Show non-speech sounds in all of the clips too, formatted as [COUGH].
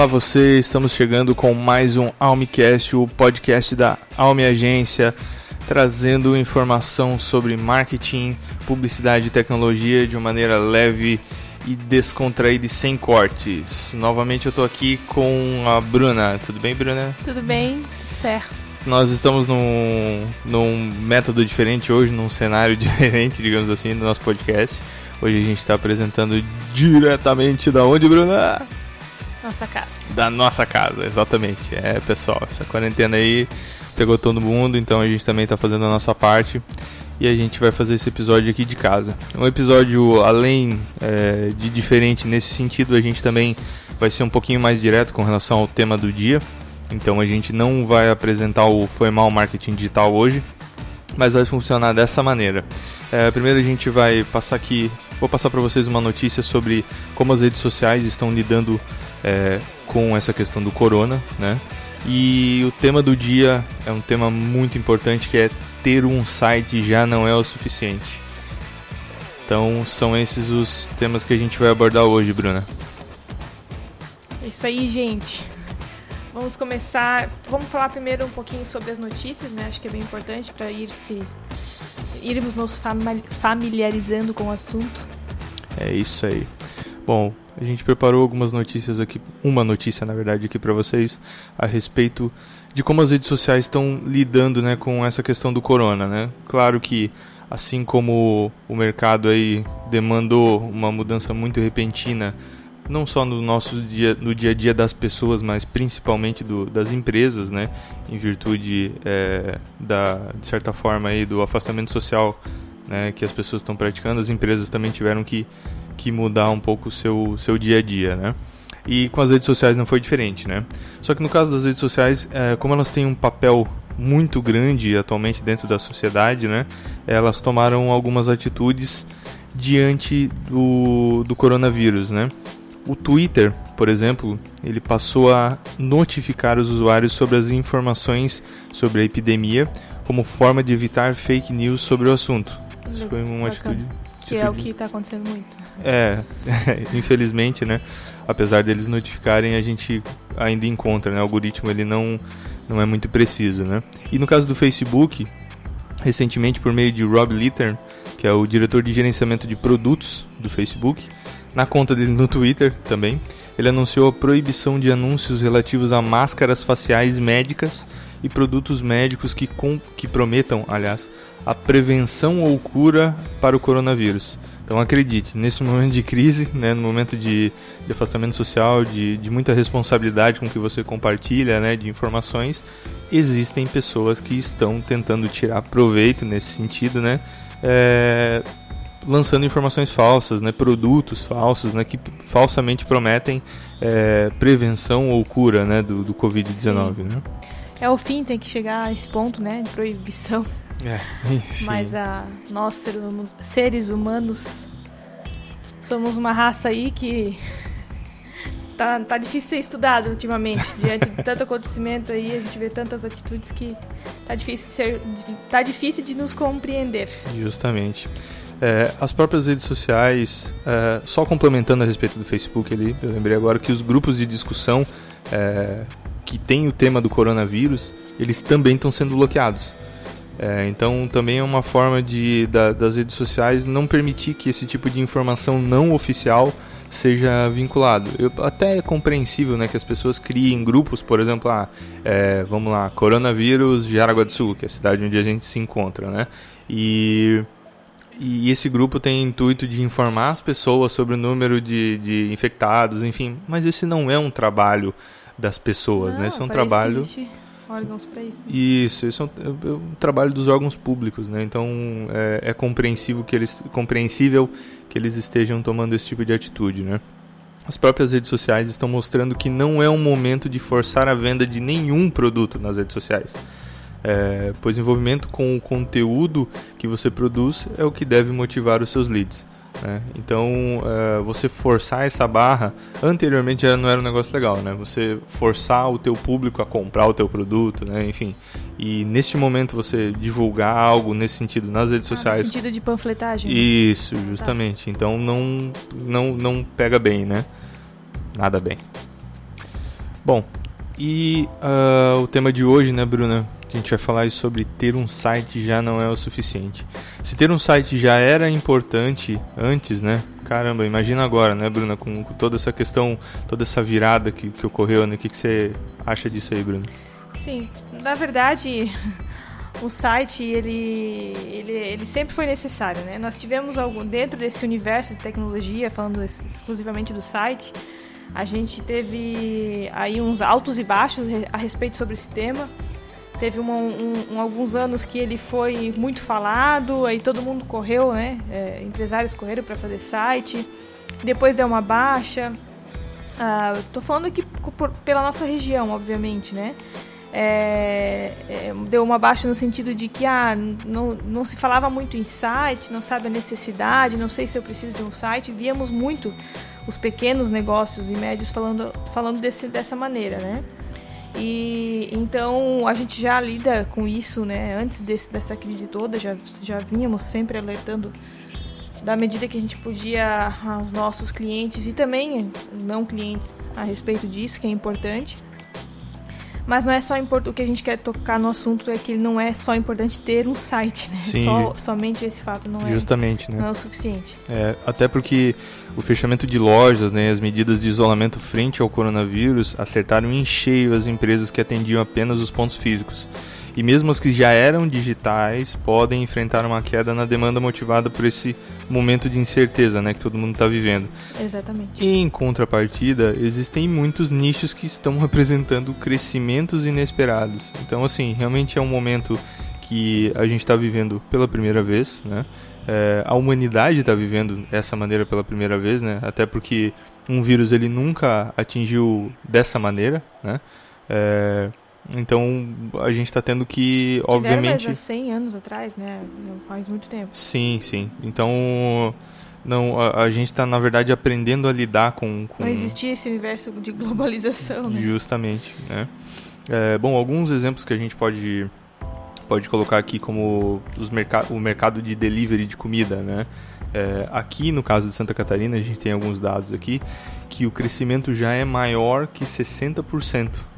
Olá você, estamos chegando com mais um Almicast, o podcast da Alme Agência, trazendo informação sobre marketing, publicidade e tecnologia de uma maneira leve e descontraída e sem cortes. Novamente eu estou aqui com a Bruna. Tudo bem, Bruna? Tudo bem, certo. Nós estamos num, num método diferente hoje, num cenário [LAUGHS] diferente, digamos assim, do nosso podcast. Hoje a gente está apresentando diretamente da onde, Bruna? Nossa casa. Da nossa casa, exatamente. É, pessoal, essa quarentena aí pegou todo mundo, então a gente também está fazendo a nossa parte e a gente vai fazer esse episódio aqui de casa. Um episódio além é, de diferente nesse sentido, a gente também vai ser um pouquinho mais direto com relação ao tema do dia. Então a gente não vai apresentar o Foi Mal Marketing Digital hoje, mas vai funcionar dessa maneira. É, primeiro a gente vai passar aqui, vou passar para vocês uma notícia sobre como as redes sociais estão lidando é, com essa questão do corona, né? E o tema do dia é um tema muito importante que é ter um site já não é o suficiente. Então são esses os temas que a gente vai abordar hoje, Bruna. É isso aí, gente. Vamos começar. Vamos falar primeiro um pouquinho sobre as notícias, né? Acho que é bem importante para ir se irmos nos familiarizando com o assunto. É isso aí. Bom, a gente preparou algumas notícias aqui, uma notícia na verdade aqui para vocês a respeito de como as redes sociais estão lidando, né, com essa questão do corona, né? Claro que assim como o mercado aí demandou uma mudança muito repentina, não só no nosso dia, no dia a dia das pessoas, mas principalmente do, das empresas, né, em virtude é, da, de certa forma aí do afastamento social, né, que as pessoas estão praticando, as empresas também tiveram que que mudar um pouco o seu, seu dia a dia, né? E com as redes sociais não foi diferente, né? Só que no caso das redes sociais, é, como elas têm um papel muito grande atualmente dentro da sociedade, né? Elas tomaram algumas atitudes diante do, do coronavírus, né? O Twitter, por exemplo, ele passou a notificar os usuários sobre as informações sobre a epidemia como forma de evitar fake news sobre o assunto. Isso foi uma atitude que é o que está acontecendo muito. É, [LAUGHS] infelizmente, né? Apesar deles notificarem, a gente ainda encontra, né? O algoritmo ele não, não é muito preciso, né? E no caso do Facebook, recentemente por meio de Rob Littern, que é o diretor de gerenciamento de produtos do Facebook, na conta dele no Twitter também, ele anunciou a proibição de anúncios relativos a máscaras faciais médicas e produtos médicos que, com, que prometam, aliás, a prevenção ou cura para o coronavírus. Então acredite, nesse momento de crise, né, no momento de, de afastamento social, de, de, muita responsabilidade com que você compartilha né, de informações, existem pessoas que estão tentando tirar proveito nesse sentido, né, é, lançando informações falsas, né, produtos falsos, né, que falsamente prometem é, prevenção ou cura né, do, do Covid-19. Né? É o fim, tem que chegar a esse ponto né, de proibição é, Mas a, nós, seres humanos, somos uma raça aí que [LAUGHS] tá, tá difícil ser estudado ultimamente. Diante de tanto acontecimento aí, a gente vê tantas atitudes que tá difícil de, ser, tá difícil de nos compreender. Justamente. É, as próprias redes sociais, é, só complementando a respeito do Facebook ali, eu lembrei agora que os grupos de discussão é, que tem o tema do coronavírus, eles também estão sendo bloqueados. É, então também é uma forma de, da, das redes sociais não permitir que esse tipo de informação não oficial seja vinculado. Eu, até é compreensível né, que as pessoas criem grupos, por exemplo, ah, é, vamos lá, coronavírus de Aragua do Sul, que é a cidade onde a gente se encontra, né? E e esse grupo tem intuito de informar as pessoas sobre o número de, de infectados, enfim. Mas esse não é um trabalho das pessoas, não, né? Esse é um trabalho. Isso órgãos para isso. Isso, isso é um, é um, trabalho dos órgãos públicos, né? Então é, é compreensível que eles, compreensível que eles estejam tomando esse tipo de atitude, né? As próprias redes sociais estão mostrando que não é um momento de forçar a venda de nenhum produto nas redes sociais é, pois envolvimento com o conteúdo que você produz é o que deve motivar os seus leads. Né? Então, é, você forçar essa barra, anteriormente já não era um negócio legal, né? Você forçar o teu público a comprar o teu produto, né? Enfim, e neste momento você divulgar algo nesse sentido nas redes ah, sociais. No sentido de panfletagem. Isso, justamente. Tá. Então não, não, não pega bem, né? Nada bem. Bom, e uh, o tema de hoje, né, Bruna? Que a gente vai falar sobre ter um site já não é o suficiente. Se ter um site já era importante antes, né? Caramba, imagina agora, né, Bruna, com, com toda essa questão, toda essa virada que, que ocorreu, né? O que, que você acha disso aí, Bruna? Sim, na verdade, [LAUGHS] o site ele, ele, ele sempre foi necessário, né? Nós tivemos algum dentro desse universo de tecnologia, falando exclusivamente do site, a gente teve aí uns altos e baixos a respeito sobre esse tema. Teve uma, um, um, alguns anos que ele foi muito falado, aí todo mundo correu, né? É, empresários correram para fazer site. Depois deu uma baixa. Ah, tô falando aqui por, pela nossa região, obviamente, né? É, é, deu uma baixa no sentido de que ah, não, não se falava muito em site, não sabe a necessidade, não sei se eu preciso de um site. Víamos muito os pequenos negócios e médios falando, falando desse, dessa maneira, né? E então a gente já lida com isso, né? Antes desse, dessa crise toda, já, já vínhamos sempre alertando da medida que a gente podia aos nossos clientes e também não clientes a respeito disso, que é importante. Mas não é só o que a gente quer tocar no assunto é que não é só importante ter um site, né? Sim. Só, somente esse fato não é Justamente, né? não é o suficiente. É, até porque o fechamento de lojas, né, as medidas de isolamento frente ao coronavírus acertaram em cheio as empresas que atendiam apenas os pontos físicos e mesmo as que já eram digitais podem enfrentar uma queda na demanda motivada por esse momento de incerteza né, que todo mundo está vivendo. Exatamente. E em contrapartida, existem muitos nichos que estão [LAUGHS] apresentando crescimentos inesperados. Então, assim, realmente é um momento que a gente está vivendo pela primeira vez, né? É, a humanidade está vivendo essa maneira pela primeira vez, né? Até porque um vírus ele nunca atingiu dessa maneira, né? É, então a gente está tendo que, Tiveram obviamente. Mais há 100 anos atrás, né? Não faz muito tempo. Sim, sim. Então não, a, a gente está na verdade aprendendo a lidar com, com, Não existia esse universo de globalização, né? Justamente, né? É, bom, alguns exemplos que a gente pode pode colocar aqui como os merc o mercado de delivery de comida, né? É, aqui no caso de Santa Catarina a gente tem alguns dados aqui que o crescimento já é maior que 60%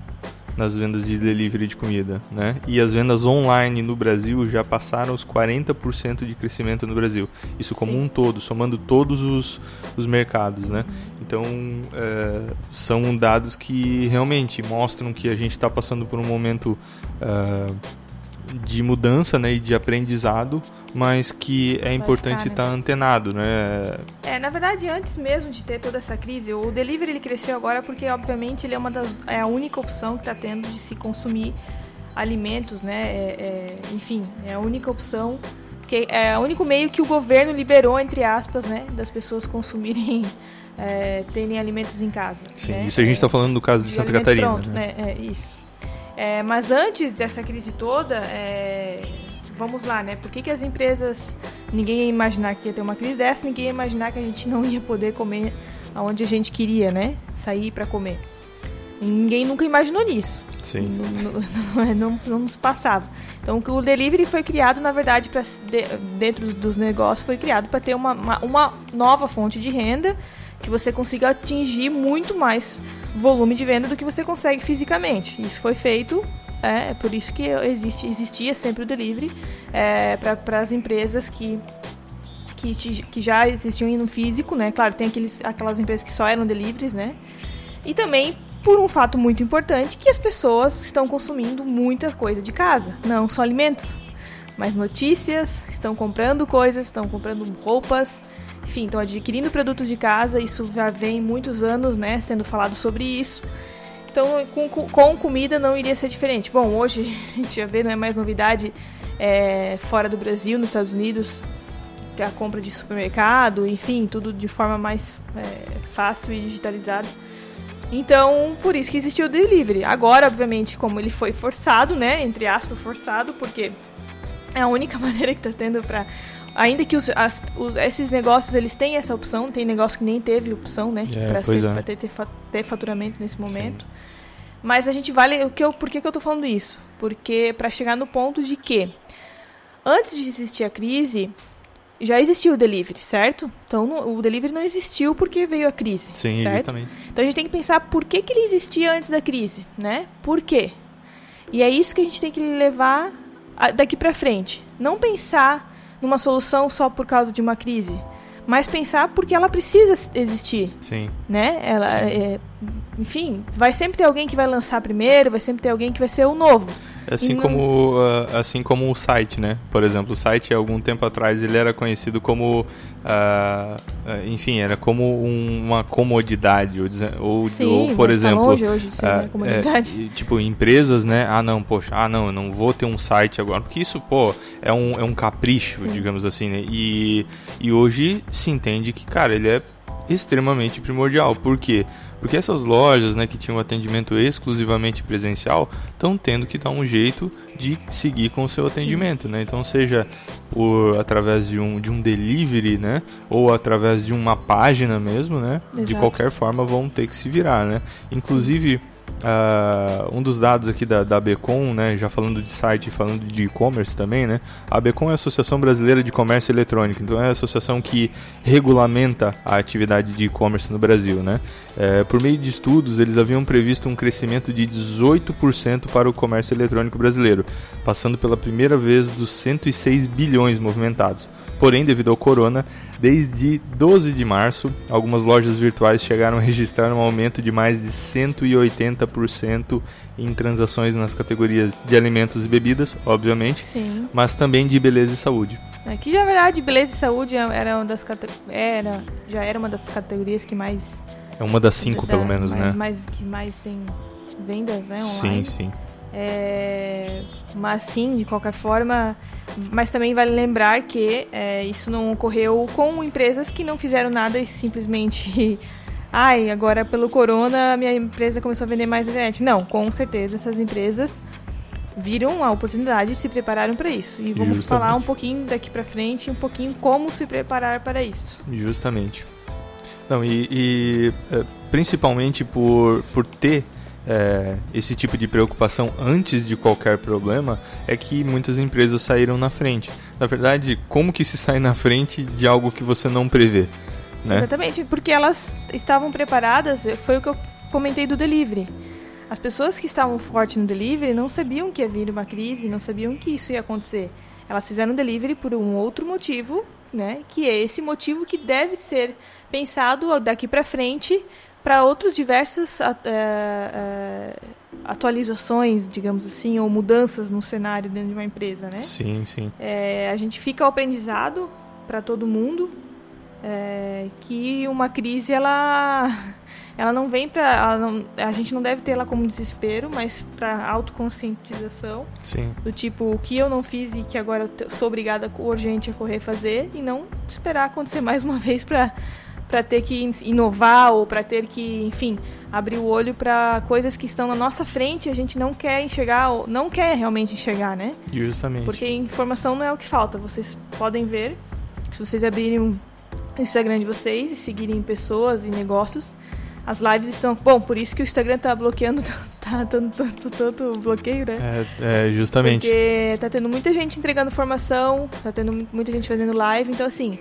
nas vendas de delivery de comida, né? E as vendas online no Brasil já passaram os 40% de crescimento no Brasil. Isso como Sim. um todo, somando todos os, os mercados, né? Então, é, são dados que realmente mostram que a gente está passando por um momento... É, de mudança né, e de aprendizado, mas que é importante estar tá antenado, né? É, na verdade, antes mesmo de ter toda essa crise, o delivery ele cresceu agora porque, obviamente, ele é uma das é a única opção que está tendo de se consumir alimentos, né? É, é, enfim, é a única opção que é o único meio que o governo liberou entre aspas, né, das pessoas consumirem [LAUGHS] é, terem alimentos em casa. Sim, né? isso a gente está falando do caso de, de Santa Catarina. Pronto, né? né? É, isso. É, mas antes dessa crise toda, é, vamos lá, né? Por que, que as empresas. Ninguém ia imaginar que ia ter uma crise dessa, ninguém ia imaginar que a gente não ia poder comer aonde a gente queria, né? Sair para comer. Ninguém nunca imaginou nisso. Sim. Não, não, é, não, não, nos passava. Então o delivery foi criado, na verdade, para dentro dos negócios, foi criado para ter uma, uma, uma, nova fonte de renda que você consiga atingir muito mais volume de venda do que você consegue fisicamente. Isso foi feito, é, é por isso que existe, existia sempre o delivery é, para as empresas que que, que já existiam no físico, né? Claro, tem aqueles, aquelas empresas que só eram deliveries, né? E também por um fato muito importante que as pessoas estão consumindo muita coisa de casa, não só alimentos, mas notícias, estão comprando coisas, estão comprando roupas, enfim, estão adquirindo produtos de casa, isso já vem muitos anos, né, sendo falado sobre isso. Então, com, com comida não iria ser diferente. Bom, hoje [LAUGHS] a gente já vê, não é mais novidade, é, fora do Brasil, nos Estados Unidos, a compra de supermercado, enfim, tudo de forma mais é, fácil e digitalizada. Então, por isso que existiu o delivery. Agora, obviamente, como ele foi forçado, né? Entre aspas, forçado, porque é a única [LAUGHS] maneira que tá tendo para Ainda que os, as, os, esses negócios eles têm essa opção, tem negócio que nem teve opção, né? É, para é. ter, ter, ter, faturamento nesse momento. Sim. Mas a gente vale. O que eu, por que, que eu tô falando isso? Porque para chegar no ponto de que antes de existir a crise, já existiu o delivery, certo? Então o delivery não existiu porque veio a crise. Sim, certo? justamente. Então a gente tem que pensar por que, que ele existia antes da crise, né? Por quê? E é isso que a gente tem que levar daqui para frente. Não pensar numa solução só por causa de uma crise, mas pensar porque ela precisa existir. Sim. Né? Ela, Sim. É, enfim, vai sempre ter alguém que vai lançar primeiro, vai sempre ter alguém que vai ser o novo. Assim não... como, uh, assim como o site, né? Por exemplo, o site, algum tempo atrás, ele era conhecido como, uh, enfim, era como um, uma comodidade, ou, Sim, ou por exemplo, longe hoje ser uh, comodidade. É, tipo empresas, né? Ah, não, poxa, ah, não, eu não vou ter um site agora, porque isso, pô, é um, é um capricho, Sim. digamos assim, né? E, e hoje se entende que, cara, ele é extremamente primordial. Por quê? Porque essas lojas né, que tinham atendimento exclusivamente presencial estão tendo que dar um jeito de seguir com o seu atendimento. Né? Então, seja por através de um, de um delivery, né? ou através de uma página mesmo, né? de qualquer forma vão ter que se virar. Né? Inclusive. Uh, um dos dados aqui da, da Becom, né, já falando de site e falando de e-commerce também, né, a Becom é a Associação Brasileira de Comércio Eletrônico, então é a associação que regulamenta a atividade de e-commerce no Brasil. Né. É, por meio de estudos, eles haviam previsto um crescimento de 18% para o comércio eletrônico brasileiro, passando pela primeira vez dos 106 bilhões movimentados. Porém, devido ao corona, desde 12 de março, algumas lojas virtuais chegaram a registrar um aumento de mais de 180% em transações nas categorias de alimentos e bebidas, obviamente, Sim. mas também de beleza e saúde. É que já verdade, beleza e saúde era uma das era já era uma das categorias que mais é uma das cinco, da, pelo menos, mais, né? Mais, que mais tem vendas, né, online. Sim, sim. É, mas sim, de qualquer forma, mas também vale lembrar que é, isso não ocorreu com empresas que não fizeram nada e simplesmente [LAUGHS] ai, agora pelo corona minha empresa começou a vender mais na internet. Não, com certeza essas empresas viram a oportunidade e se prepararam para isso. E vamos Justamente. falar um pouquinho daqui para frente, um pouquinho como se preparar para isso. Justamente. Não, e, e é, principalmente por, por ter é, esse tipo de preocupação antes de qualquer problema é que muitas empresas saíram na frente. Na verdade, como que se sai na frente de algo que você não prevê? Né? Exatamente, porque elas estavam preparadas, foi o que eu comentei do delivery. As pessoas que estavam fortes no delivery não sabiam que ia vir uma crise, não sabiam que isso ia acontecer. Elas fizeram delivery por um outro motivo, né? Que é esse motivo que deve ser pensado daqui para frente para outras diversas uh, uh, atualizações, digamos assim, ou mudanças no cenário dentro de uma empresa, né? Sim, sim. É, a gente fica ao aprendizado para todo mundo é, que uma crise ela [LAUGHS] ela não vem para a gente não deve ter ela como desespero, mas para autoconscientização. Sim. Do tipo o que eu não fiz e que agora eu sou obrigada urgente a correr fazer e não esperar acontecer [LAUGHS] mais uma vez para para ter que inovar ou para ter que, enfim, abrir o olho para coisas que estão na nossa frente e a gente não quer enxergar ou não quer realmente enxergar, né? Justamente. Porque informação não é o que falta. Vocês podem ver, se vocês abrirem o Instagram de vocês e seguirem pessoas e negócios. As lives estão. Bom, por isso que o Instagram tá bloqueando, [LAUGHS] tá tanto, tanto, tanto bloqueio, né? É, é, justamente. Porque tá tendo muita gente entregando formação, tá tendo muita gente fazendo live, então assim,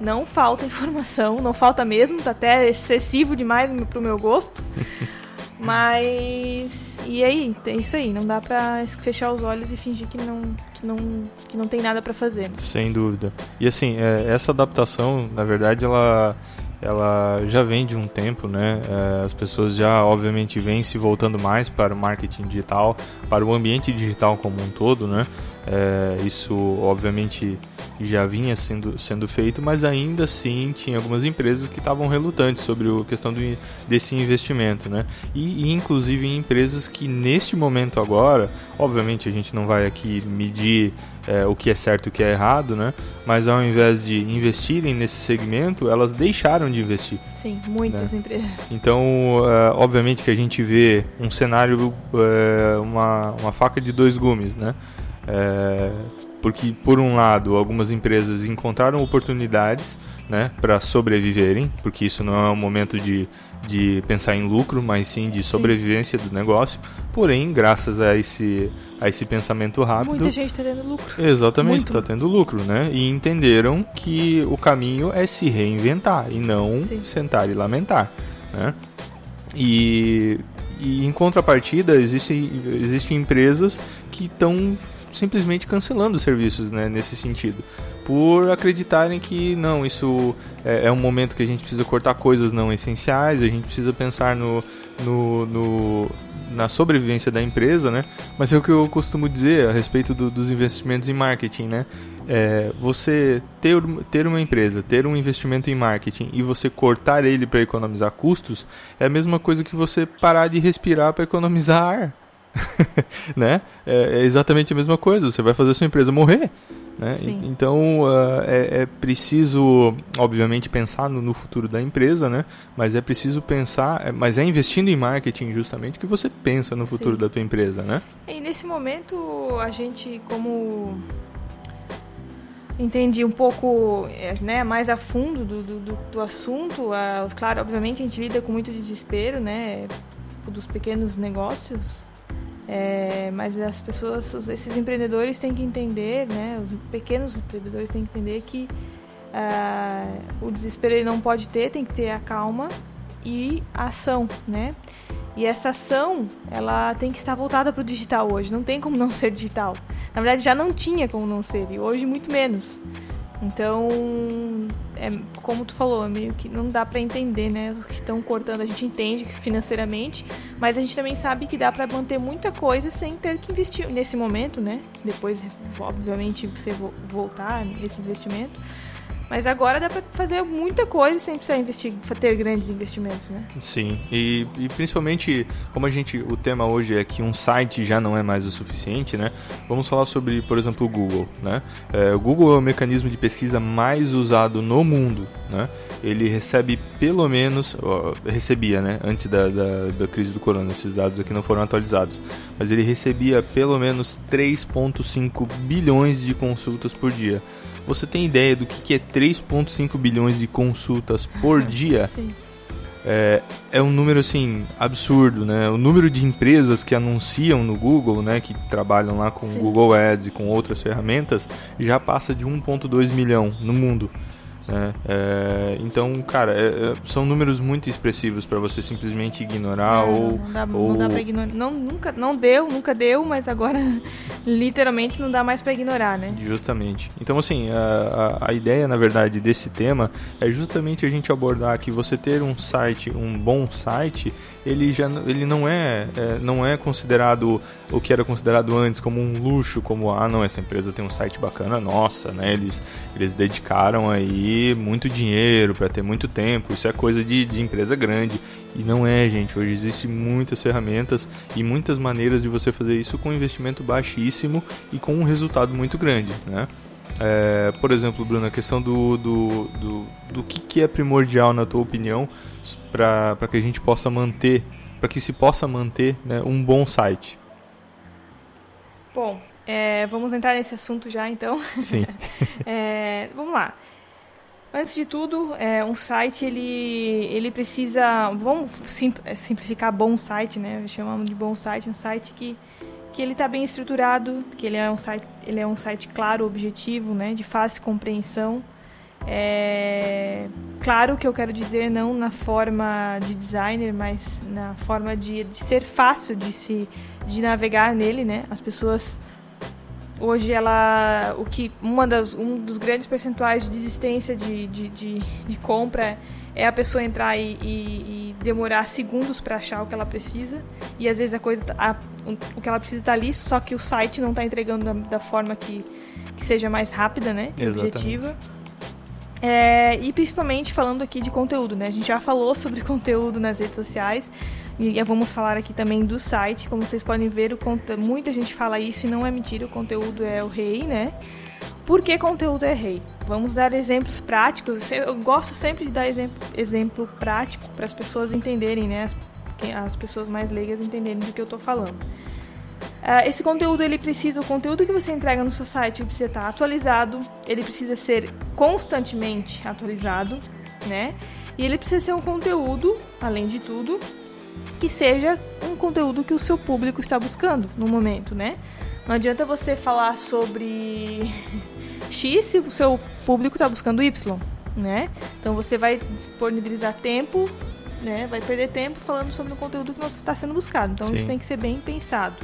não falta informação, não falta mesmo, tá até excessivo demais pro meu gosto. [LAUGHS] Mas. E aí? É isso aí. Não dá pra fechar os olhos e fingir que não, que não, que não tem nada para fazer. Sem dúvida. E assim, é, essa adaptação, na verdade, ela ela já vem de um tempo, né? É, as pessoas já, obviamente, vêm se voltando mais para o marketing digital, para o ambiente digital como um todo, né? É, isso, obviamente, já vinha sendo, sendo feito, mas ainda assim tinha algumas empresas que estavam relutantes sobre a questão do, desse investimento, né? E, e, inclusive empresas que neste momento agora, obviamente a gente não vai aqui medir é, o que é certo e o que é errado, né? Mas ao invés de investirem nesse segmento, elas deixaram de investir. Sim, muitas né? empresas. Então, é, obviamente que a gente vê um cenário, é, uma, uma faca de dois gumes, né? É, porque, por um lado, algumas empresas encontraram oportunidades né, para sobreviverem, porque isso não é um momento de, de pensar em lucro, mas sim de sobrevivência sim. do negócio. Porém, graças a esse, a esse pensamento rápido. Muita gente está tendo lucro. Exatamente, está tendo lucro, né? E entenderam que o caminho é se reinventar e não sim. sentar e lamentar. Né? E, e em contrapartida, existem, existem empresas que estão simplesmente cancelando serviços né, nesse sentido por acreditarem que não, isso é, é, um momento que a gente precisa cortar coisas não essenciais, a gente precisa pensar no, no, no na sobrevivência da empresa, né? Mas é o que eu costumo dizer a respeito do, dos investimentos em marketing, né? É, você ter, ter uma empresa, ter um investimento em marketing e você cortar ele para economizar custos é a mesma coisa que você parar de respirar para economizar ar. [LAUGHS] né? É, é, exatamente a mesma coisa. Você vai fazer a sua empresa morrer. Né? Então uh, é, é, preciso, obviamente, pensar no, no, futuro da empresa, né? mas é preciso pensar, é, mas é investindo em marketing justamente que você pensa no futuro Sim. da tua empresa. Né? E nesse momento a gente, como entendi um pouco é, né, mais a fundo do, do, do assunto, uh, claro, obviamente a gente lida com muito desespero né, dos pequenos negócios, é, mas as pessoas, esses empreendedores têm que entender, né, os pequenos empreendedores têm que entender que uh, o desespero ele não pode ter, tem que ter a calma e a ação, né? E essa ação, ela tem que estar voltada para o digital hoje, não tem como não ser digital. Na verdade, já não tinha como não ser, e hoje muito menos. Então, é, como tu falou, é meio que não dá para entender, né? O que estão cortando, a gente entende financeiramente, mas a gente também sabe que dá para manter muita coisa sem ter que investir nesse momento, né? Depois, obviamente, você voltar nesse investimento. Mas agora dá para fazer muita coisa sem precisar investir, ter grandes investimentos, né? Sim, e, e, principalmente como a gente, o tema hoje é que um site já não é mais o suficiente, né? Vamos falar sobre, por exemplo, o Google, né? É, o Google é o mecanismo de pesquisa mais usado no mundo, né? Ele recebe pelo menos, ó, recebia, né? Antes da, da, da crise do corona, esses dados aqui não foram atualizados, mas ele recebia pelo menos 3,5 bilhões de consultas por dia. Você tem ideia do que é 3,5 bilhões de consultas por [LAUGHS] dia? Sim. É, é um número assim absurdo, né? O número de empresas que anunciam no Google, né, que trabalham lá com Sim. Google Ads e com outras ferramentas, já passa de 1,2 milhão no mundo. Né? É, então, cara, é, é são números muito expressivos para você simplesmente ignorar não, ou. Não dá, ou... não dá pra ignorar. Não, nunca, não deu, nunca deu, mas agora [LAUGHS] literalmente não dá mais para ignorar, né? Justamente. Então, assim, a, a, a, ideia, na verdade, desse tema é justamente a gente abordar que você ter um site, um bom site, ele já ele não é, é, não é considerado o que era considerado antes como um luxo, como ah não essa empresa tem um site bacana, nossa, né? Eles eles dedicaram aí muito dinheiro para ter muito tempo, isso é coisa de, de empresa grande e não é, gente. Hoje existem muitas ferramentas e muitas maneiras de você fazer isso com um investimento baixíssimo e com um resultado muito grande, né? É, por exemplo, Bruno, a questão do, do, do, do que, que é primordial, na tua opinião, para que a gente possa manter, para que se possa manter né, um bom site? Bom, é, vamos entrar nesse assunto já então. Sim. [LAUGHS] é, vamos lá. Antes de tudo, é, um site ele, ele precisa, vamos é, simplificar bom site, né? Chamamos de bom site, um site que, que ele está bem estruturado, que ele é um site, ele é um site claro, objetivo, né? De fácil compreensão. É, claro que eu quero dizer não na forma de designer, mas na forma de, de ser fácil de se de navegar nele, né? As pessoas hoje ela o que uma das um dos grandes percentuais de desistência de, de, de, de compra é a pessoa entrar e, e, e demorar segundos para achar o que ela precisa. E às vezes a coisa a, o que ela precisa está ali só que o site não está entregando da, da forma que, que, seja mais rápida né? Objetiva. É, e principalmente falando aqui de conteúdo né? A gente já falou sobre [LAUGHS] conteúdo nas redes sociais. E vamos falar aqui também do site. Como vocês podem ver, o muita gente fala isso e não é mentira, o conteúdo é o rei, né? Por que conteúdo é rei? Vamos dar exemplos práticos. Eu gosto sempre de dar exemplo, exemplo prático para as pessoas entenderem, né? As, as, pessoas mais leigas entenderem do que eu estou falando. Uh, esse conteúdo ele precisa, o conteúdo que você entrega no seu site precisa estar atualizado, ele precisa ser constantemente atualizado, né? E ele precisa ser um conteúdo, além de tudo, que seja um conteúdo que o seu público está buscando no momento, né? Não adianta você falar sobre X se o seu público está buscando Y, né? Então você vai disponibilizar tempo, né? Vai perder tempo falando sobre o conteúdo que está sendo buscado. Então Sim. isso tem que ser bem pensado.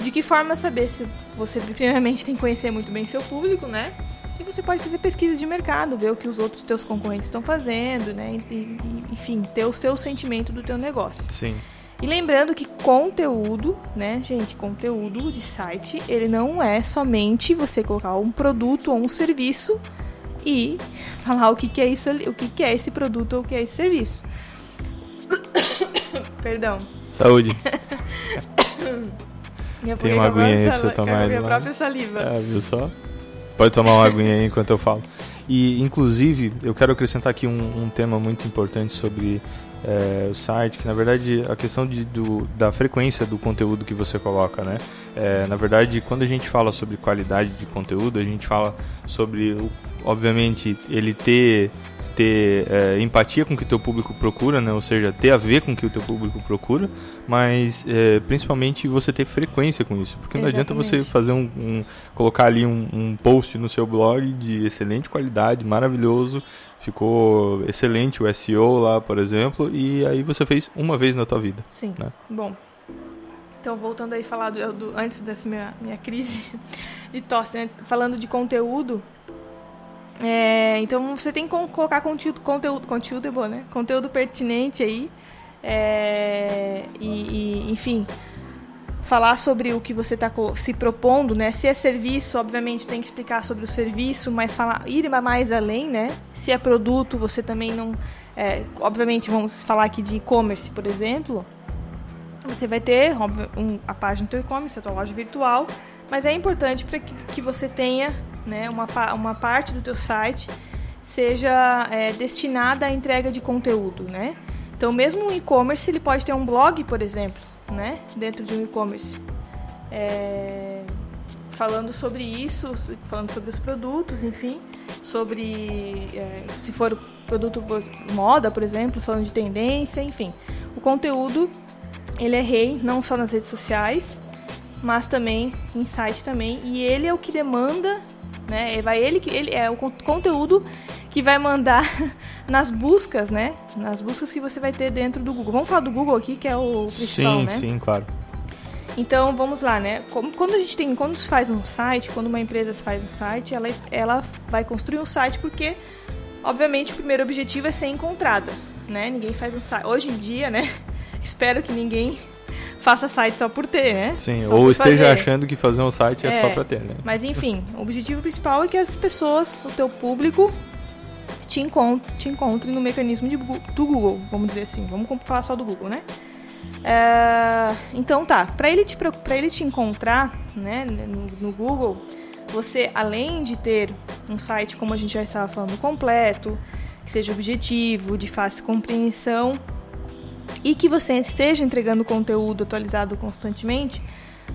De que forma saber se você primeiramente tem que conhecer muito bem seu público, né? E você pode fazer pesquisa de mercado, ver o que os outros teus concorrentes estão fazendo, né? E, enfim, ter o seu sentimento do teu negócio. Sim. E lembrando que conteúdo, né, gente, conteúdo de site, ele não é somente você colocar um produto ou um serviço e [LAUGHS] falar o que, que é isso, o que, que é esse produto ou o que é esse serviço. [COUGHS] Perdão. Saúde. [COUGHS] Tem uma aguinha aí pra você tomar. Minha própria saliva. É, viu só? Pode tomar uma aguinha aí enquanto eu falo. E, inclusive, eu quero acrescentar aqui um, um tema muito importante sobre é, o site, que na verdade a questão de, do, da frequência do conteúdo que você coloca, né? É, na verdade, quando a gente fala sobre qualidade de conteúdo, a gente fala sobre, obviamente, ele ter ter é, empatia com o que o teu público procura, né? ou seja, ter a ver com o que o teu público procura, mas é, principalmente você ter frequência com isso, porque não adianta você fazer um, um colocar ali um, um, post no seu blog de excelente qualidade, maravilhoso, ficou excelente o SEO lá, por exemplo, e aí você fez uma vez na tua vida. Sim. Né? Bom. Então, voltando aí falar do, do antes dessa minha, minha crise [LAUGHS] de tosse, né? falando de conteúdo, é, então você tem que colocar conteúdo, conteúdo, conteúdo é bom, né? Conteúdo pertinente aí. É, e, e, enfim, falar sobre o que você está se propondo, né? Se é serviço, obviamente tem que explicar sobre o serviço, mas falar, ir mais além, né? Se é produto, você também não. É, obviamente, vamos falar aqui de e-commerce, por exemplo. Você vai ter óbvio, um, a página do e-commerce, a tua loja virtual, mas é importante para que, que você tenha né, uma, uma parte do teu site seja é, destinada à entrega de conteúdo, né? Então, mesmo um e-commerce, ele pode ter um blog, por exemplo, né, dentro de um e-commerce, é, falando sobre isso, falando sobre os produtos, enfim, sobre é, se for produto moda, por exemplo, falando de tendência, enfim, o conteúdo ele é rei não só nas redes sociais, mas também em site também, e ele é o que demanda né? Vai ele que ele é o conteúdo que vai mandar [LAUGHS] nas buscas, né? Nas buscas que você vai ter dentro do Google. Vamos falar do Google aqui, que é o principal, sim, né? Sim, claro. Então vamos lá, né? Quando a gente tem, quando se faz um site, quando uma empresa faz um site, ela, ela vai construir um site porque, obviamente, o primeiro objetivo é ser encontrada, né? Ninguém faz um site. Hoje em dia, né? [LAUGHS] Espero que ninguém faça site só por ter, né? Sim, só ou esteja fazer. achando que fazer um site é, é, só pra ter, né? Mas enfim, o objetivo principal é que as pessoas, o teu público, te, encontre, te encontre no mecanismo de, do Google, vamos dizer assim. Vamos falar só do Google, né? É, então tá, para ele, te, ele te encontrar né, no, no Google, você além de ter um site, como a gente já estava falando, completo, que seja objetivo, de fácil compreensão, e que você esteja entregando conteúdo atualizado constantemente,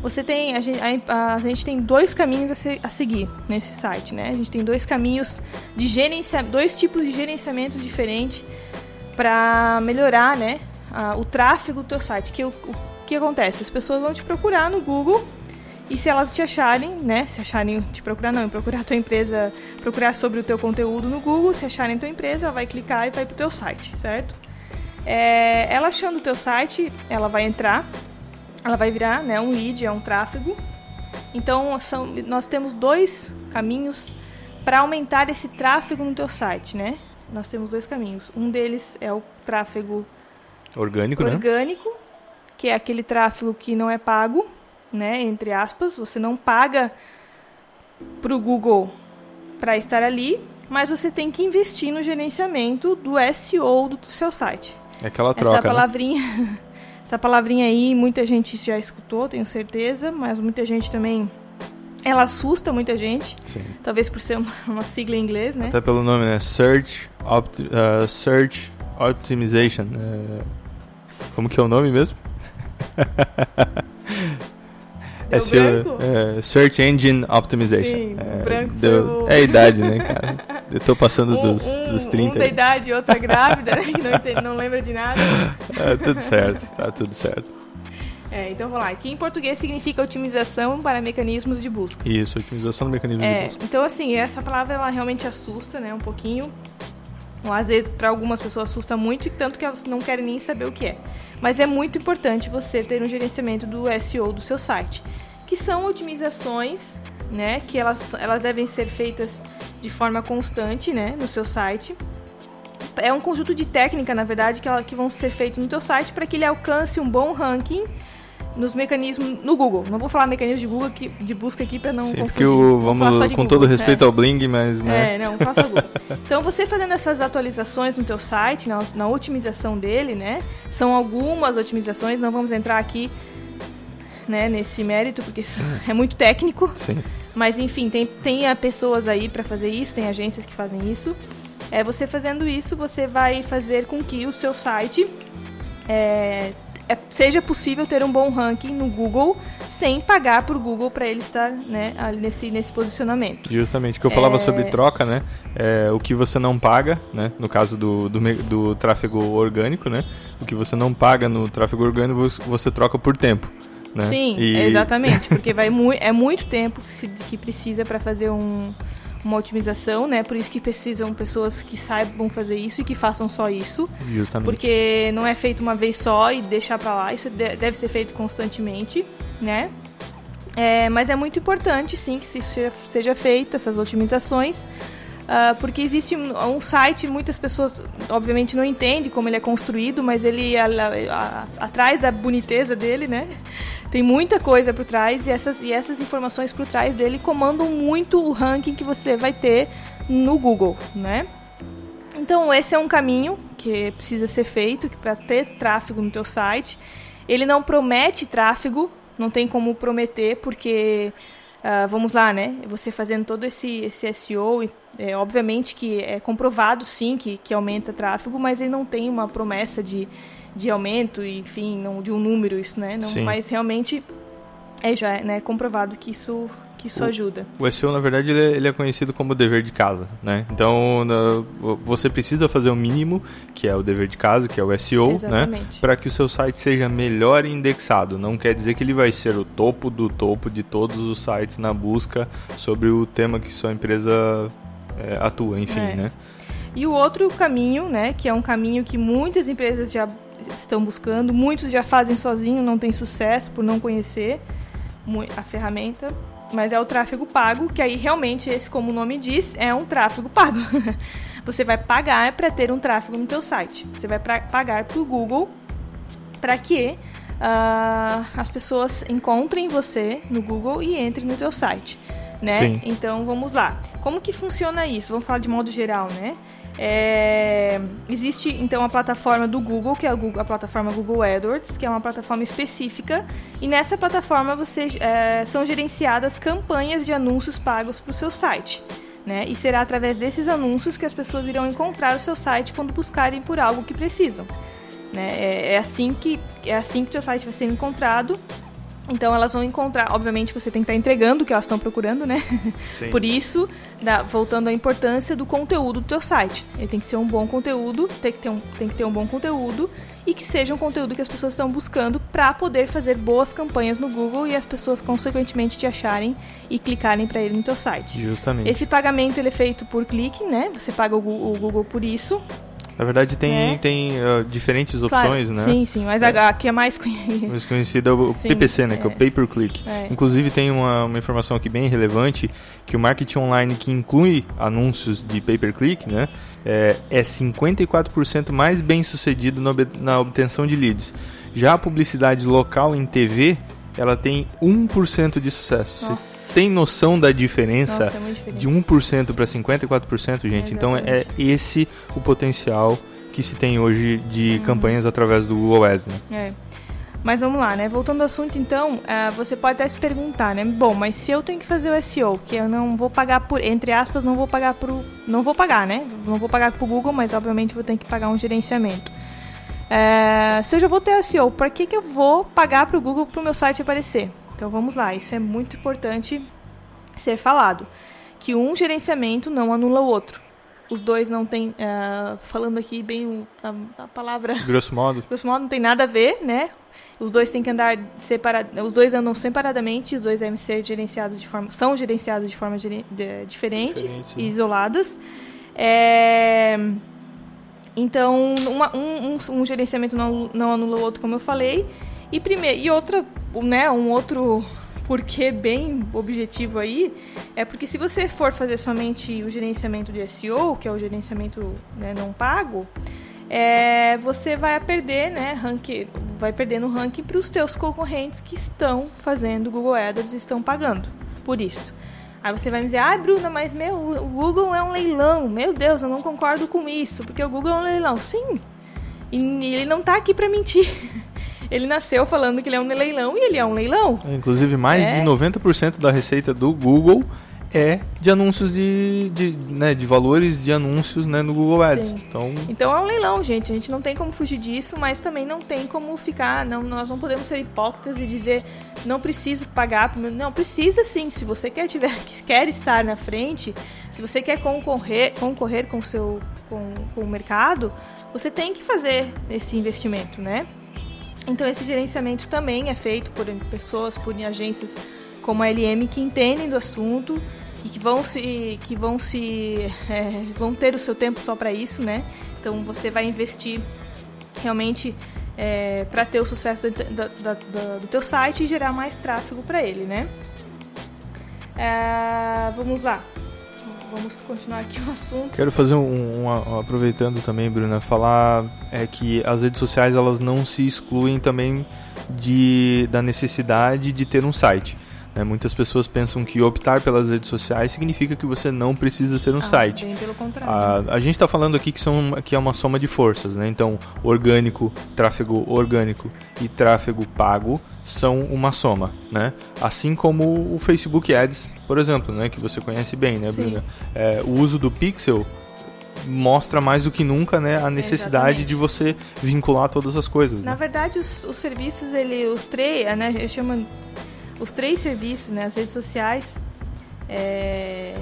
você tem a gente, a, a gente tem dois caminhos a, se, a, seguir nesse site, né? A gente tem dois caminhos de gerenciamento, dois tipos de gerenciamento diferentes para melhorar, né, a, o tráfego do teu site. Que o, o que acontece? As pessoas vão te procurar no Google e se elas te acharem, né, se acharem te procurar não, procurar tua empresa, procurar sobre o teu conteúdo no Google, se acharem tua empresa, ela vai clicar e vai pro teu site, certo? É, ela achando o teu site, ela vai entrar, ela vai virar, né, um lead, é um tráfego. Então são, nós temos dois caminhos para aumentar esse tráfego no teu site, né? Nós temos dois caminhos. Um deles é o tráfego orgânico, orgânico né? que é aquele tráfego que não é pago, né, entre aspas, você não paga para o Google para estar ali, mas você tem que investir no gerenciamento do SEO do seu site. É aquela troca. Essa né? palavrinha, né? [LAUGHS] essa palavrinha aí, muita gente já escutou, tenho certeza, mas muita gente também ela assusta muita gente. Sim. Talvez por ser uma, uma sigla em inglês, né? Até pelo nome, né? Search, Opt uh, Search Optimization. Uh, como que é o nome mesmo? [LAUGHS] É, SEO, é, Search Engine Optimization. Sim, é, branco deu, é a idade, né, cara? [LAUGHS] Eu tô passando um, dos, um, dos 30. Um da idade outra grávida, né? Que não, entende, não lembra de nada. [LAUGHS] É, tudo certo, tá tudo certo. É, então vamos lá. Aqui em português significa otimização para mecanismos de busca. Isso, otimização do mecanismo é, de busca. Então, assim, essa palavra ela realmente assusta, né? Um pouquinho. Às vezes, para algumas pessoas assusta muito, tanto que elas não querem nem saber o que é. Mas é muito importante você ter um gerenciamento do SEO do seu site, que são otimizações, né? Que elas, elas devem ser feitas de forma constante, né? No seu site. É um conjunto de técnica, na verdade, que, ela, que vão ser feitos no teu site para que ele alcance um bom ranking nos mecanismos no Google. Não vou falar mecanismos de Google aqui, de busca aqui para não Sim, confundir. porque o, vamos com Google, todo respeito é. ao Bling, mas né. É, não, faça Google. [LAUGHS] então você fazendo essas atualizações no teu site, na, na otimização dele, né? São algumas otimizações, não vamos entrar aqui né, nesse mérito, porque isso é muito técnico. Sim. Mas enfim, tem, tem pessoas aí para fazer isso, tem agências que fazem isso. É, você fazendo isso, você vai fazer com que o seu site é, é, seja possível ter um bom ranking no Google sem pagar por Google para ele estar né, nesse, nesse posicionamento. Justamente, que eu falava É. sobre troca, né? É, o que você não paga, né? No caso do, do, do tráfego orgânico, né? O que você não paga no tráfego orgânico, você troca por tempo. Né? Sim, E- exatamente, [LAUGHS] porque vai mu é muito tempo que, precisa para fazer um, uma otimização, né? Por isso que precisam pessoas que saibam fazer isso e que façam só isso, Justamente. porque não é feito uma vez só e deixar para lá, isso de- deve ser feito constantemente, né? É, mas é muito importante, sim, que isso seja, feito, essas otimizações, ah, porque existe um, um site, muitas pessoas, obviamente, não entendem como ele é construído, mas ele, a- a- a- atrás da boniteza dele, né, tem muita coisa por trás, e essas, e essas informações por trás dele comandam muito o ranking que você vai ter no Google, né. Então, esse é um caminho que precisa ser feito para ter tráfego no teu site. Ele não promete tráfego, não tem como prometer, porque, ah, vamos lá, né? Você fazendo todo esse, esse SEO, é, obviamente que é comprovado sim que, que aumenta tráfego, mas ele não tem uma promessa de, de aumento, enfim, não, de um número, isso, né? Não, Sim. mas realmente é já é, né, comprovado que isso, que isso O- ajuda. O SEO, na verdade, ele é, ele é conhecido como dever de casa, né? Então, na- você precisa fazer o mínimo, que é o dever de casa, que é o SEO, né? Exatamente. Para que o seu site seja melhor indexado. Não quer dizer que ele vai ser o topo do topo de todos os sites na busca sobre o tema que sua empresa é, atua, enfim, É. né? E o outro caminho, né, que é um caminho que muitas empresas já estão buscando, muitos já fazem sozinho, não tem sucesso por não conhecer a ferramenta, mas é o tráfego pago, que aí realmente esse, como o nome diz, é um tráfego pago. [LAUGHS] Você vai pagar para ter um tráfego no teu site. Você vai pra, pagar para o Google para que ah, as pessoas encontrem você no Google e entrem no teu site, né? Sim. Então vamos lá. Como que funciona isso? Vamos falar de modo geral, né? É, existe então a plataforma do Google, que é a, Google- a plataforma Google AdWords, que é uma plataforma específica, e nessa plataforma você, é, são gerenciadas campanhas de anúncios pagos para o seu site. Né? E será através desses anúncios que as pessoas irão encontrar o seu site quando buscarem por algo que precisam. Né? É, é, assim que é assim que o seu site vai ser encontrado então elas vão encontrar, obviamente você tem que estar entregando o que elas estão procurando, né? Sim. [LAUGHS] Por isso, da, voltando à importância do conteúdo do teu site. Ele tem que ser um bom conteúdo, tem que ter um, tem que ter um bom conteúdo e que seja um conteúdo que as pessoas estão buscando para poder fazer boas campanhas no Google e as pessoas consequentemente te acharem e clicarem para ele no teu site. Justamente. Esse pagamento ele é feito por clique, né? Você paga o Google, o Google por isso. Na verdade, tem, é. tem uh, diferentes opções, claro, né? Sim, sim, mas é. a que é mais conhecida. Mais conhecida é o sim, PPC, né? É. Que é o Pay Per Click. É. Inclusive, tem uma, uma informação aqui bem relevante: que o marketing online que inclui anúncios de Pay Per Click, né? É, é 54% mais bem sucedido na obtenção de leads. Já a publicidade local em TV, ela tem 1% de sucesso. Nossa tem noção da diferença Nossa, é de 1% para 54%, gente? É então é esse o potencial que se tem hoje de uhum. campanhas através do Google Ads, né? É. Mas vamos lá, né? Voltando ao assunto, então, uh, você pode até se perguntar, né? Bom, mas se eu tenho que fazer o SEO, que eu não vou pagar por, entre aspas, não vou pagar pro, não vou pagar, né? Não vou pagar pro Google, mas obviamente vou ter que pagar um gerenciamento. Uh, se eu já vou ter SEO, para que que eu vou pagar pro Google pro meu site aparecer? Então vamos lá, isso é muito importante ser falado. Que um gerenciamento não anula o outro. Os dois não têm, uh, falando aqui bem a, a, palavra. Grosso modo. [LAUGHS] Grosso modo não tem nada a ver, né? Os dois têm que andar separados, os dois andam separadamente, os dois devem ser gerenciados de forma, são gerenciados de formas diferentes Diferente, e isoladas. É, então, uma, um, um, um, gerenciamento não, não anula o outro, como eu falei. E, e outra, né, um outro porquê bem objetivo aí é porque se você for fazer somente o gerenciamento de SEO, que é o gerenciamento né, não pago, é, você vai perder, né, rank, vai perder no ranking para os teus concorrentes que estão fazendo Google AdWords e estão pagando por isso. Aí você vai me dizer, ah, Bruna, mas meu, o Google é um leilão. Meu Deus, eu não concordo com isso, porque o Google é um leilão. Sim, e ele não está aqui para mentir. [LAUGHS] Ele nasceu falando que ele é um leilão e ele é um leilão. Inclusive, mais é. de 90% da receita do Google é de anúncios de, de, né, de valores de anúncios né, no Google Ads. Então... então é um leilão, gente. A gente não tem como fugir disso, mas também não tem como ficar. Não, nós não podemos ser hipócritas e dizer não preciso pagar. Não, precisa sim. Se você quer, tiver, [LAUGHS] quer estar na frente, se você quer concorrer, concorrer com, o seu, com, com o mercado, você tem que fazer esse investimento, né? Então esse gerenciamento também é feito por pessoas, por agências como a LM que entendem do assunto e que vão se que vão se é, vão ter o seu tempo só para isso, né? Então você vai investir realmente é, para ter o sucesso do, do, do, do, teu site e gerar mais tráfego para ele, né? É, vamos lá vamos continuar aqui o assunto. Quero fazer um, um, aproveitando também, Bruna, falar é que as redes sociais elas não se excluem também de, da necessidade de ter um site. Né? Muitas pessoas pensam que optar pelas redes sociais significa que você não precisa ser um ah, site. Bem pelo contrário. A, a gente está falando aqui que, são, que é uma soma de forças, né? Então, orgânico, tráfego orgânico e tráfego pago são uma soma, né? Assim como o Facebook Ads, por exemplo, né? Que você conhece bem, né, Bruna? É, o uso do Pixel mostra mais do que nunca né, a necessidade Exatamente. de você vincular todas as coisas. Na né? verdade, os, os, serviços, ele, os três, né, eu chamo os três serviços, né, as redes sociais, é,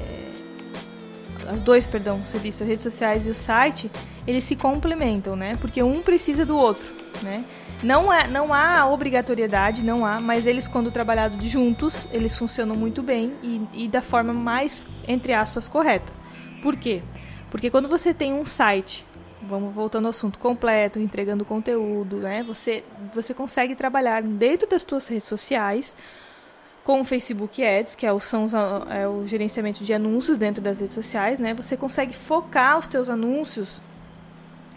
as dois, perdão, serviços, as redes sociais e o site, eles se complementam, né? Porque um precisa do outro, né? Não, é, não há obrigatoriedade, não há, mas eles, quando trabalhados juntos, eles funcionam muito bem e, e da forma mais, entre aspas, correta. Por quê? Porque quando você tem um site, vamos voltando ao assunto completo, entregando conteúdo, né? Você, você consegue trabalhar dentro das suas redes sociais com o Facebook Ads, que é o, são os, é o gerenciamento de anúncios dentro das redes sociais, né? Você consegue focar os teus anúncios uh,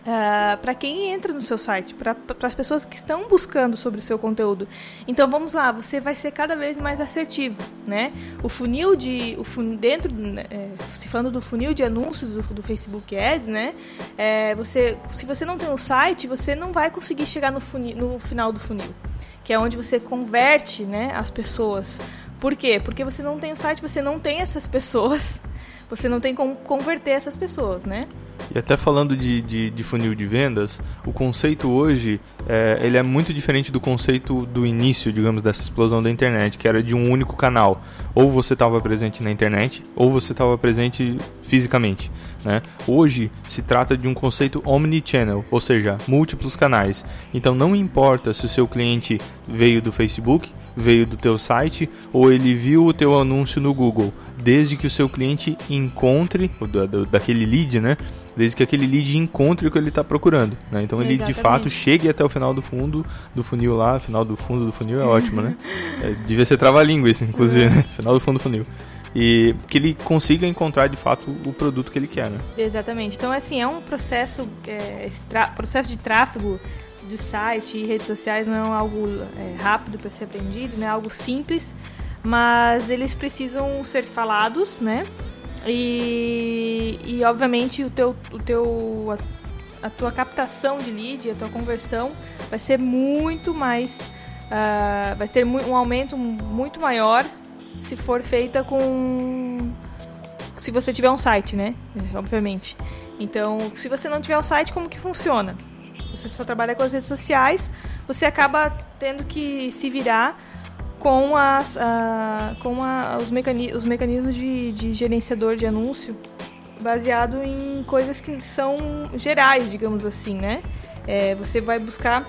ah, para quem entra no seu site, para as pessoas que estão buscando sobre o seu conteúdo. Então vamos lá, você vai ser cada vez mais assertivo, né? O funil de, o fun, dentro, é, se falando do funil de anúncios do, do Facebook Ads, né? É, você, se você não tem um site, você não vai conseguir chegar no, funil, no final do funil que é onde você converte né, as pessoas. Por quê? Porque você não tem o site, você não tem essas pessoas, [LAUGHS] você não tem como converter essas pessoas, né? E até falando de, de, de, funil de vendas, o conceito hoje é, ele é muito diferente do conceito do início, digamos, dessa explosão da internet, que era de um único canal. Ou você estava presente na internet, ou você estava presente fisicamente. Né? Hoje se trata de um conceito omnichannel, ou seja, múltiplos canais. Então não importa se o seu cliente veio do Facebook, veio do teu site ou ele viu o teu anúncio no Google, desde que o seu cliente encontre daquele lead, né? Desde que aquele lead encontre o que ele está procurando, né? Então ele Exatamente. de fato chegue até o final do fundo do funil lá, final do fundo do funil é [LAUGHS] ótimo, né? É, devia ser trava-língua isso, inclusive, né? final do fundo do funil e que ele consiga encontrar de fato o produto que ele quer, né? Exatamente. Então assim é um processo, é, processo de tráfego de site e redes sociais não é algo é, rápido para ser aprendido, né? É algo simples, mas eles precisam ser falados, né? E, e obviamente o teu, o teu, a, a tua captação de lead, a tua conversão vai ser muito mais, uh, vai ter um aumento muito maior se for feita com, se você tiver um site, né? Obviamente. Então, se você não tiver um site, como que funciona? Você só trabalha com as redes sociais, você acaba tendo que se virar com, as, a, com a, os, mecanismos, os mecanismos de, de gerenciador de anúncio baseado em coisas que são gerais, digamos assim, né? É, você vai buscar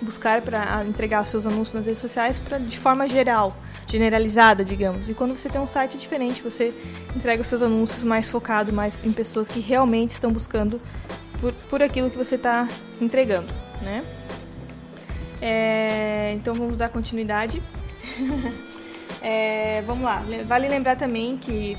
buscar para entregar seus anúncios nas redes sociais pra, de forma geral, generalizada, digamos. E quando você tem um site diferente, você entrega os seus anúncios mais focado mais em pessoas que realmente estão buscando por, por aquilo que você está entregando, né? É, então vamos dar continuidade. [LAUGHS] é, vamos lá. Vale lembrar também que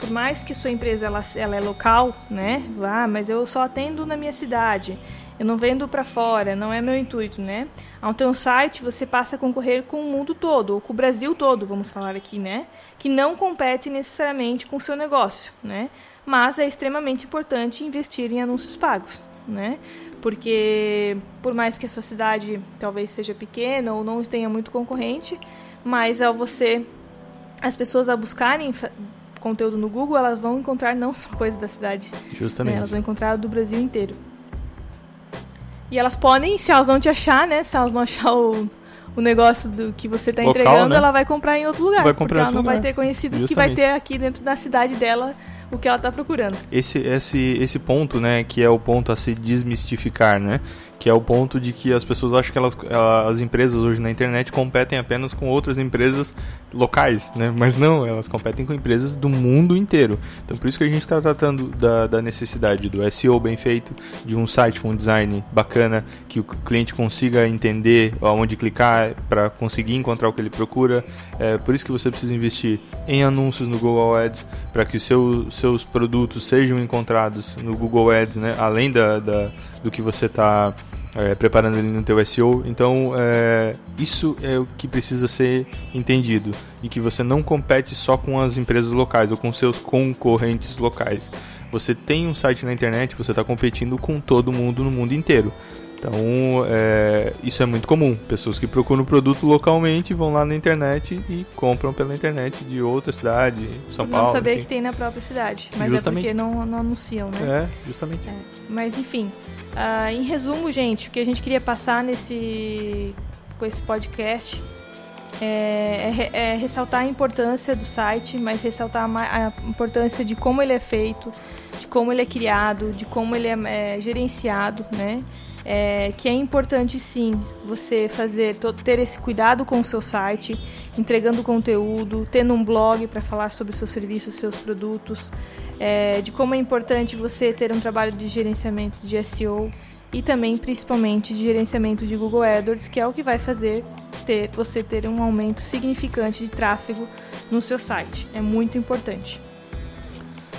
por mais que sua empresa ela, ela é local, né? Ah, mas eu só atendo na minha cidade. Eu não vendo para fora, não é meu intuito, né? Ao ter um site, você passa a concorrer com o mundo todo, ou com o Brasil todo, vamos falar aqui, né? Que não compete necessariamente com o seu negócio, né? Mas é extremamente importante investir em anúncios pagos, né? Porque por mais que a sua cidade talvez seja pequena ou não tenha muito concorrente, mas ao você as pessoas a buscarem conteúdo no Google, elas vão encontrar não só coisas da cidade, justamente, né? elas vão encontrar do Brasil inteiro. E elas podem, se elas não te achar, né? Se elas não achar o, o negócio do que você está entregando, né? ela vai comprar em outro lugar. Vai comprar porque ela não lugar. vai ter conhecido Justamente. que vai ter aqui dentro da cidade dela o que ela está procurando. Esse, esse, esse ponto, né, que é o ponto a se desmistificar, né? Que é o ponto de que as pessoas acham que elas, as empresas hoje na internet competem apenas com outras empresas locais, né? Mas não, elas competem com empresas do mundo inteiro. Então por isso que a gente está tratando da, da, necessidade do SEO bem feito, de um site com um design bacana, que o cliente consiga entender aonde clicar para conseguir encontrar o que ele procura. É por isso que você precisa investir em anúncios no Google Ads, para que os seu, seus produtos sejam encontrados no Google Ads, né? Além da, da do que você está é, preparando ele no teu SEO. Então, é, isso é o que precisa ser entendido e que você não compete só com as empresas locais ou com seus concorrentes locais. Você tem um site na internet, você está competindo com todo mundo no mundo inteiro. Então, é, isso é muito comum. Pessoas que procuram o produto localmente vão lá na internet e compram pela internet de outra cidade, São Paulo. Não saber que tem na própria cidade, mas justamente. é porque não, não anunciam, né? É, justamente. É. Mas, enfim, Uh, em resumo, gente, o que a gente queria passar nesse com esse podcast é, é, é ressaltar a importância do site, mas ressaltar a, a, importância de como ele é feito, de como ele é criado, de como ele é, é gerenciado, né? É, que é importante sim você fazer ter esse cuidado com o seu site, entregando conteúdo, tendo um blog para falar sobre seus serviços, seus produtos, é, de como é importante você ter um trabalho de gerenciamento de SEO e também principalmente de gerenciamento de Google AdWords, que é o que vai fazer ter, você ter um aumento significante de tráfego no seu site. É muito importante.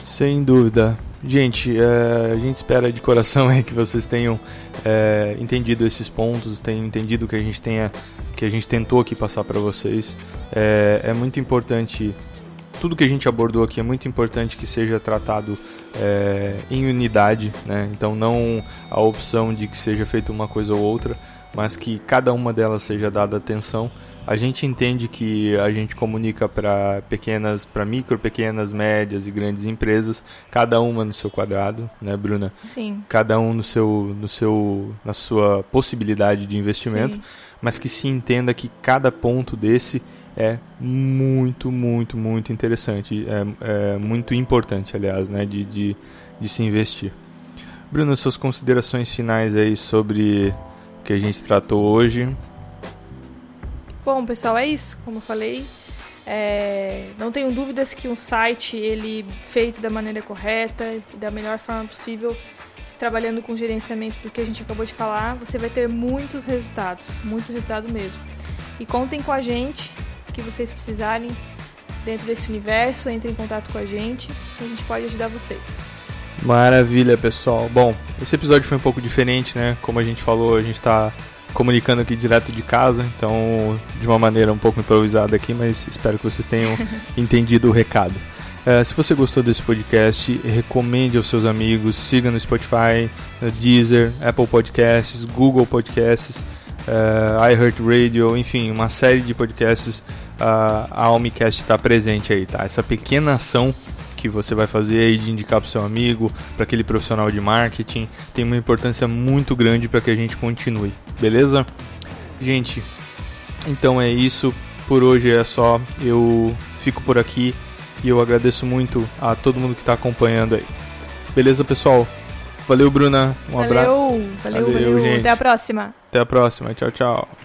Sem dúvida. Gente, é, a gente espera de coração [LAUGHS] aí que vocês tenham é, entendido esses pontos, tenham entendido que a gente tenha, que a gente tentou aqui passar para vocês. É, é muito importante tudo que a gente abordou aqui é muito importante que seja tratado é, em unidade, né? Então não a opção de que seja feita uma coisa ou outra, mas que cada uma delas seja dada atenção A gente entende que a gente comunica para pequenas, para micro, pequenas, médias e grandes empresas, cada uma no seu quadrado, né, Bruna? Sim. Cada um no seu, no seu, na sua possibilidade de investimento, Sim. mas que se entenda que cada ponto desse é muito, muito, muito interessante, é, é muito importante, aliás, né, de, de, de se investir. Bruno, suas considerações finais aí sobre o que a gente tratou hoje. Bom, pessoal, é isso. Como eu falei, é, não tenho dúvidas que um site ele feito da maneira correta da melhor forma possível, trabalhando com gerenciamento do que a gente acabou de falar, você vai ter muitos resultados, muito resultado mesmo. E contem com a gente, que vocês precisarem dentro desse universo, entrem em contato com a gente, a gente pode ajudar vocês. Maravilha, pessoal. Bom, esse episódio foi um pouco diferente, né? Como a gente falou, a gente está comunicando aqui direto de casa, então de uma maneira um pouco improvisada aqui, mas espero que vocês tenham [LAUGHS] entendido o recado. É, se você gostou desse podcast, recomende aos seus amigos, siga no Spotify, no Deezer, Apple Podcasts, Google Podcasts, é, iHeartRadio, enfim, uma série de podcasts. Uh, a Almicast está presente aí, tá? Essa pequena ação que você vai fazer aí de indicar para o seu amigo, para aquele profissional de marketing, tem uma importância muito grande para que a gente continue, beleza? Gente, então é isso. Por hoje é só. Eu fico por aqui e eu agradeço muito a todo mundo que está acompanhando aí. Beleza, pessoal? Valeu, Bruna. Um abraço. Valeu, valeu, Valeu, valeu. gente. Até a próxima. Até a próxima. Tchau, tchau.